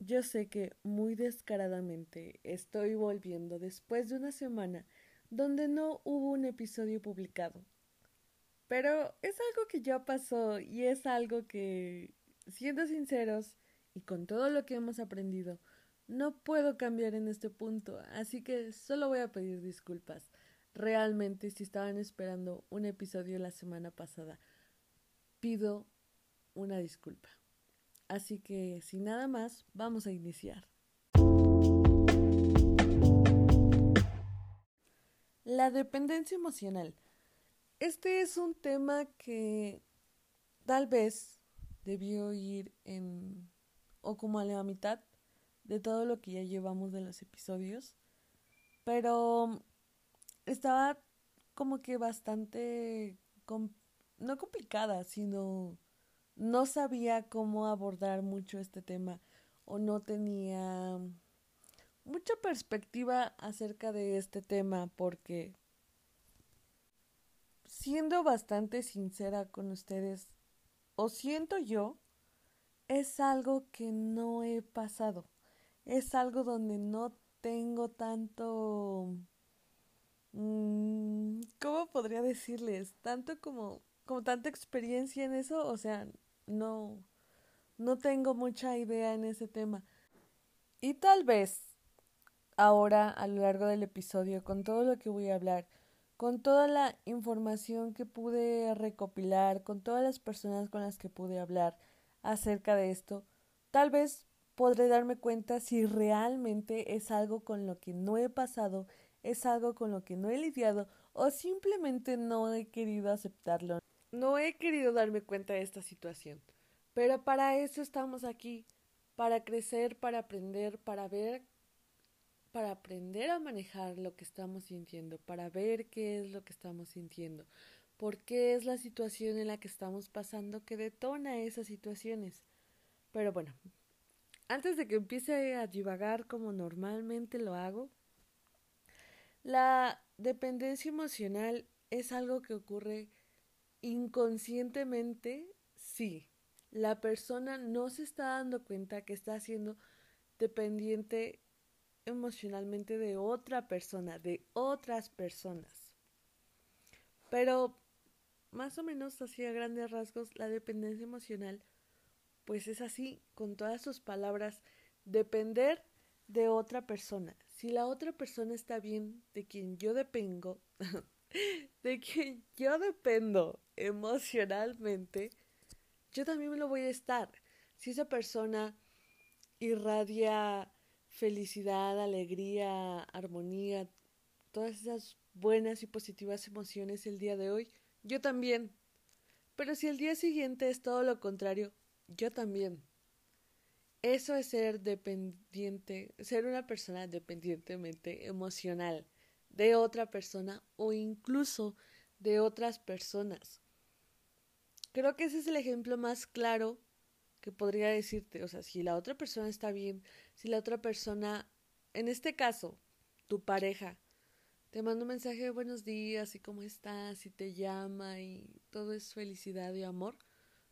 yo sé que muy descaradamente estoy volviendo después de una semana donde no hubo un episodio publicado. Pero es algo que ya pasó y es algo que, siendo sinceros y con todo lo que hemos aprendido, no puedo cambiar en este punto, así que solo voy a pedir disculpas. Realmente, si estaban esperando un episodio la semana pasada, pido una disculpa. Así que, sin nada más, vamos a iniciar. La dependencia emocional. Este es un tema que tal vez debió ir en o como a la mitad de todo lo que ya llevamos de los episodios, pero estaba como que bastante no complicada, sino no sabía cómo abordar mucho este tema o no tenía mucha perspectiva acerca de este tema porque siendo bastante sincera con ustedes o siento yo es algo que no he pasado es algo donde no tengo tanto mm, ¿cómo podría decirles? tanto como como tanta experiencia en eso o sea no, no tengo mucha idea en ese tema. Y tal vez ahora a lo largo del episodio, con todo lo que voy a hablar, con toda la información que pude recopilar, con todas las personas con las que pude hablar acerca de esto, tal vez podré darme cuenta si realmente es algo con lo que no he pasado, es algo con lo que no he lidiado o simplemente no he querido aceptarlo. No he querido darme cuenta de esta situación, pero para eso estamos aquí, para crecer, para aprender, para ver, para aprender a manejar lo que estamos sintiendo, para ver qué es lo que estamos sintiendo, por qué es la situación en la que estamos pasando que detona esas situaciones. Pero bueno, antes de que empiece a divagar como normalmente lo hago, la dependencia emocional es algo que ocurre inconscientemente, sí. La persona no se está dando cuenta que está siendo dependiente emocionalmente de otra persona, de otras personas. Pero más o menos así a grandes rasgos, la dependencia emocional, pues es así, con todas sus palabras, depender de otra persona. Si la otra persona está bien, de quien yo dependo, de quien yo dependo emocionalmente, yo también me lo voy a estar. Si esa persona irradia felicidad, alegría, armonía, todas esas buenas y positivas emociones el día de hoy, yo también. Pero si el día siguiente es todo lo contrario, yo también. Eso es ser dependiente, ser una persona dependientemente emocional de otra persona o incluso de otras personas. Creo que ese es el ejemplo más claro que podría decirte. O sea, si la otra persona está bien, si la otra persona, en este caso, tu pareja, te manda un mensaje de buenos días y cómo estás y te llama y todo es felicidad y amor,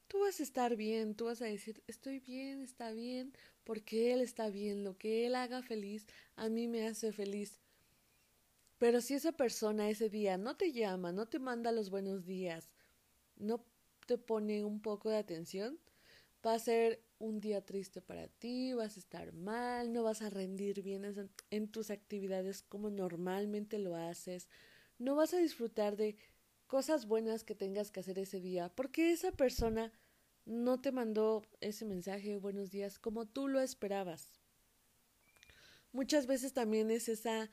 tú vas a estar bien, tú vas a decir, estoy bien, está bien, porque él está bien, lo que él haga feliz, a mí me hace feliz. Pero si esa persona ese día no te llama, no te manda los buenos días, no te pone un poco de atención, va a ser un día triste para ti, vas a estar mal, no vas a rendir bien en, tus actividades como normalmente lo haces, no vas a disfrutar de cosas buenas que tengas que hacer ese día, porque esa persona no te mandó ese mensaje buenos días como tú lo esperabas. Muchas veces también es esa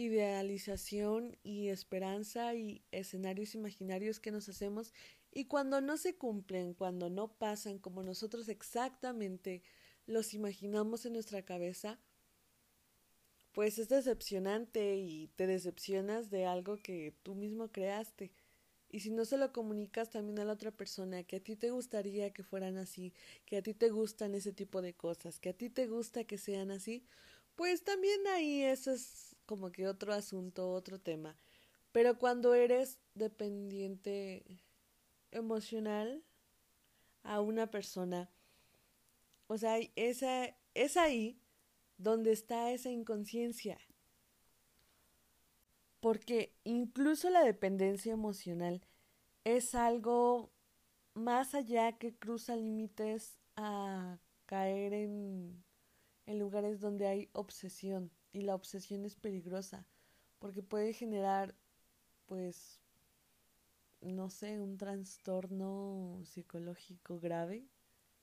idealización y esperanza y escenarios imaginarios que nos hacemos y cuando no se cumplen, cuando no pasan como nosotros exactamente los imaginamos en nuestra cabeza, pues es decepcionante y te decepcionas de algo que tú mismo creaste. Y si no se lo comunicas también a la otra persona que a ti te gustaría que fueran así, que a ti te gustan ese tipo de cosas, que a ti te gusta que sean así, pues también ahí eso es como que otro asunto, otro tema. Pero cuando eres dependiente emocional a una persona, O sea, esa, es ahí donde está esa inconsciencia. Porque incluso la dependencia emocional es algo más allá que cruza límites a caer en, en lugares donde hay obsesión. Y la obsesión es peligrosa porque puede generar, pues, no sé, un trastorno psicológico grave.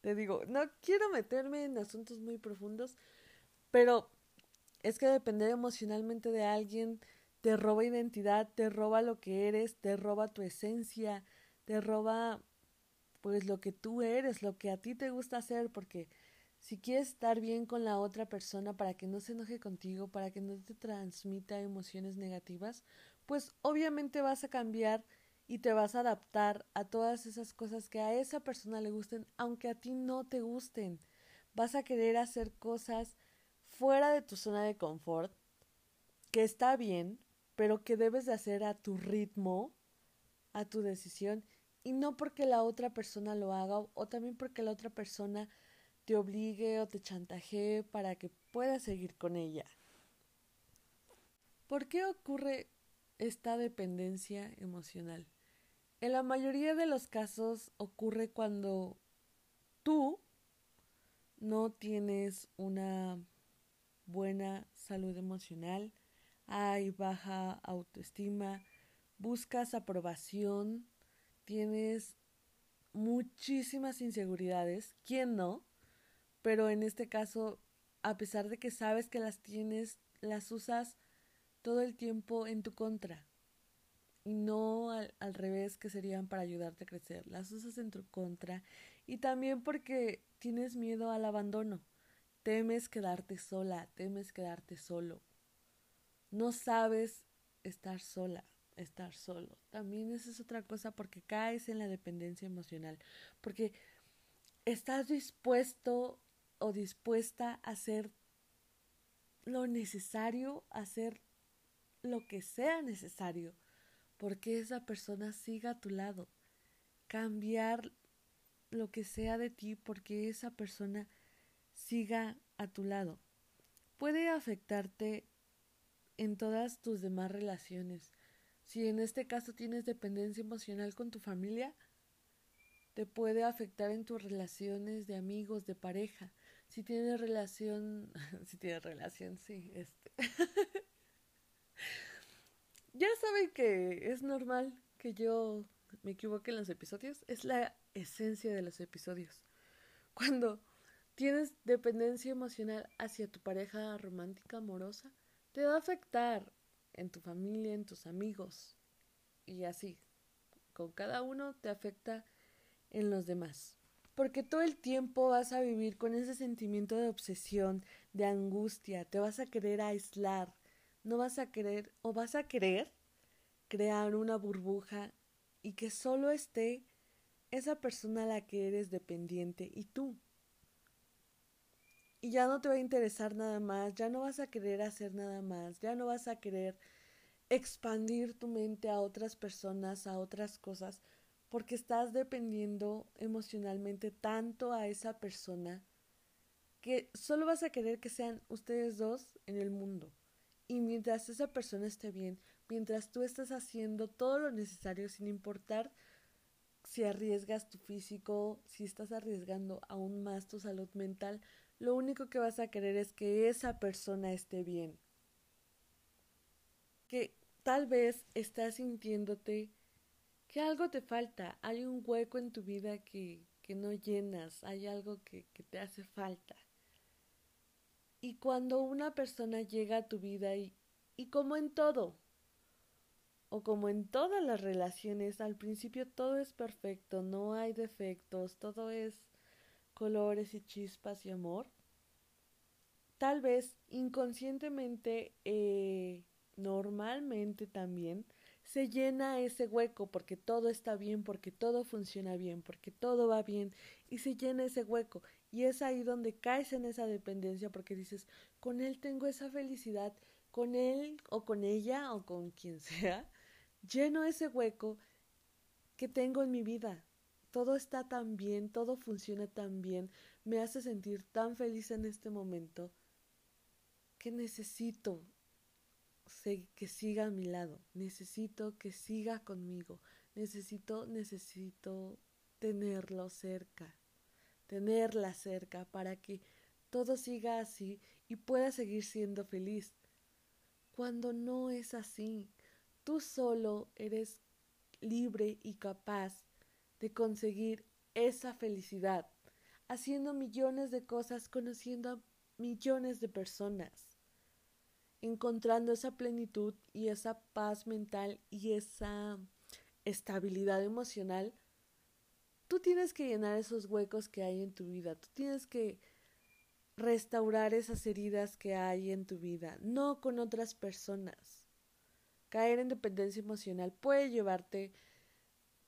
Te digo, no quiero meterme en asuntos muy profundos, pero es que depender emocionalmente de alguien te roba identidad, te roba lo que eres, te roba tu esencia, te roba pues lo que tú eres, lo que a ti te gusta hacer, porque si quieres estar bien con la otra persona para que no se enoje contigo, para que no te transmita emociones negativas, pues obviamente vas a cambiar y te vas a adaptar a todas esas cosas que a esa persona le gusten, aunque a ti no te gusten. Vas a querer hacer cosas fuera de tu zona de confort, que está bien, pero que debes de hacer a tu ritmo, a tu decisión, y no porque la otra persona lo haga o también porque la otra persona te obligue o te chantajee para que puedas seguir con ella. ¿Por qué ocurre esta dependencia emocional? En la mayoría de los casos ocurre cuando tú no tienes una buena salud emocional, hay baja autoestima, buscas aprobación, tienes muchísimas inseguridades, ¿quién no? Pero en este caso, a pesar de que sabes que las tienes, las usas todo el tiempo en tu contra y no al, al, revés que serían para ayudarte a crecer. Las usas en tu contra y también porque tienes miedo al abandono. Temes quedarte sola, temes quedarte solo. No sabes estar sola, estar solo. También esa es otra cosa porque caes en la dependencia emocional, porque estás dispuesto o dispuesta a hacer lo necesario, a hacer lo que sea necesario, porque esa persona siga a tu lado, cambiar lo que sea de ti porque esa persona siga a tu lado. Puede afectarte en todas tus demás relaciones. Si en este caso tienes dependencia emocional con tu familia, te puede afectar en tus relaciones de amigos, de pareja si tiene relación, si tiene relación, sí, este. ya saben que es normal que yo me equivoque en los episodios, es la esencia de los episodios. Cuando tienes dependencia emocional hacia tu pareja romántica, amorosa, te va a afectar en tu familia, en tus amigos y así. Con cada uno te afecta en los demás porque todo el tiempo vas a vivir con ese sentimiento de obsesión, de angustia, te vas a querer aislar, no vas a querer o vas a querer crear una burbuja y que solo esté esa persona a la que eres dependiente y tú. Y ya no te va a interesar nada más, ya no vas a querer hacer nada más, ya no vas a querer expandir tu mente a otras personas, a otras cosas, porque estás dependiendo emocionalmente tanto a esa persona que solo vas a querer que sean ustedes dos en el mundo. Y mientras esa persona esté bien, mientras tú estás haciendo todo lo necesario sin importar si arriesgas tu físico, si estás arriesgando aún más tu salud mental, lo único que vas a querer es que esa persona esté bien. Que tal vez estás sintiéndote algo te falta, hay un hueco en tu vida que, que no llenas, hay algo que, que te hace falta. Y cuando una persona llega a tu vida y, y como en todo, o como en todas las relaciones, al principio todo es perfecto, no hay defectos, todo es colores y chispas y amor. Tal vez inconscientemente, eh, normalmente también, se llena ese hueco porque todo está bien, porque todo funciona bien, porque todo va bien y se llena ese hueco y es ahí donde caes en esa dependencia porque dices, con él tengo esa felicidad, con él o con ella o con quien sea, lleno ese hueco que tengo en mi vida. Todo está tan bien, todo funciona tan bien, me hace sentir tan feliz en este momento que necesito que siga a mi lado, necesito que siga conmigo, necesito, necesito tenerlo cerca, tenerla cerca para que todo siga así y pueda seguir siendo feliz. Cuando no es así, tú solo eres libre y capaz de conseguir esa felicidad, haciendo millones de cosas, conociendo a millones de personas encontrando esa plenitud y esa paz mental y esa estabilidad emocional, tú tienes que llenar esos huecos que hay en tu vida, tú tienes que restaurar esas heridas que hay en tu vida, no con otras personas. Caer en dependencia emocional puede llevarte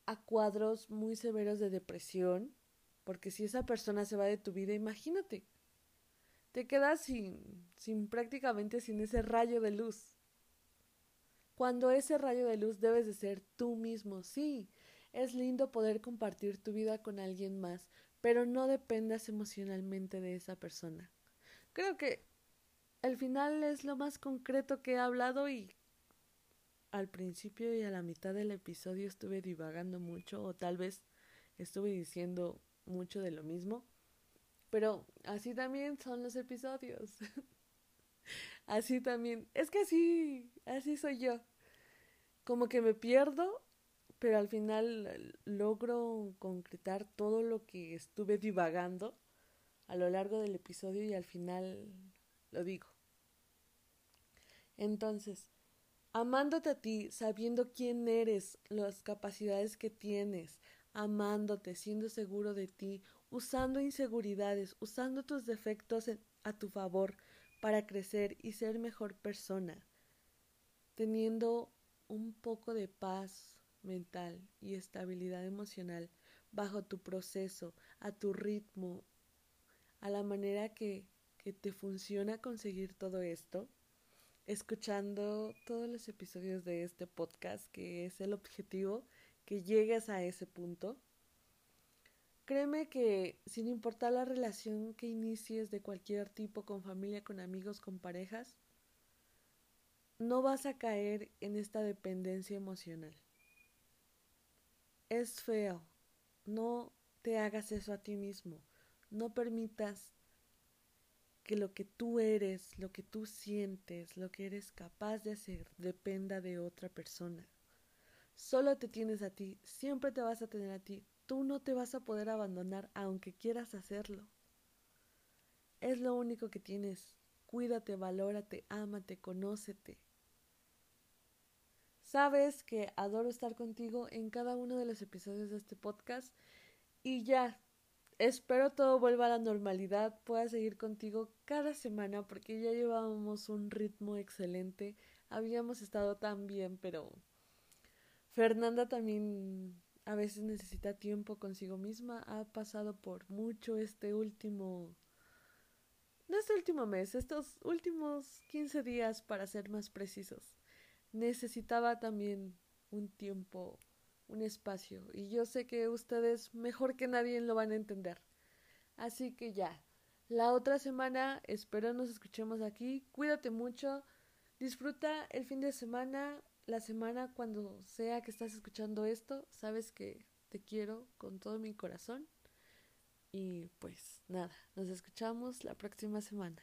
a cuadros muy severos de depresión, porque si esa persona se va de tu vida, imagínate, te quedas sin, sin prácticamente sin ese rayo de luz. Cuando ese rayo de luz debes de ser tú mismo, sí, es lindo poder compartir tu vida con alguien más, pero no dependas emocionalmente de esa persona. Creo que al final es lo más concreto que he hablado y al principio y a la mitad del episodio estuve divagando mucho o tal vez estuve diciendo mucho de lo mismo. Pero así también son los episodios. así también. Es que así, así soy yo. Como que me pierdo, pero al final logro concretar todo lo que estuve divagando a lo largo del episodio y al final lo digo. Entonces, amándote a ti, sabiendo quién eres, las capacidades que tienes, amándote, siendo seguro de ti, usando inseguridades, usando tus defectos a tu favor para crecer y ser mejor persona, teniendo un poco de paz mental y estabilidad emocional bajo tu proceso, a tu ritmo, a la manera que, que te funciona conseguir todo esto, escuchando todos los episodios de este podcast, que es el objetivo, que llegues a ese punto Créeme que sin importar la relación que inicies de cualquier tipo, con familia, con amigos, con parejas, no vas a caer en esta dependencia emocional. Es feo. No te hagas eso a ti mismo. No permitas que lo que tú eres, lo que tú sientes, lo que eres capaz de hacer, dependa de otra persona. Solo te tienes a ti, siempre te vas a tener a ti, Tú no te vas a poder abandonar aunque quieras hacerlo. Es lo único que tienes. Cuídate, valórate, ámate, conócete. Sabes que adoro estar contigo en cada uno de los episodios de este podcast y ya, espero todo vuelva a la normalidad, pueda seguir contigo cada semana porque ya llevábamos un ritmo excelente, habíamos estado tan bien, pero Fernanda también a veces necesita tiempo consigo misma, ha pasado por mucho este último, no este último mes, estos últimos 15 días para ser más precisos. Necesitaba también un tiempo, un espacio, y yo sé que ustedes mejor que nadie lo van a entender. Así que ya, la otra semana espero nos escuchemos aquí, cuídate mucho, disfruta el fin de semana, la semana cuando sea que estás escuchando esto, sabes que te quiero con todo mi corazón. Y pues nada, nos escuchamos la próxima semana.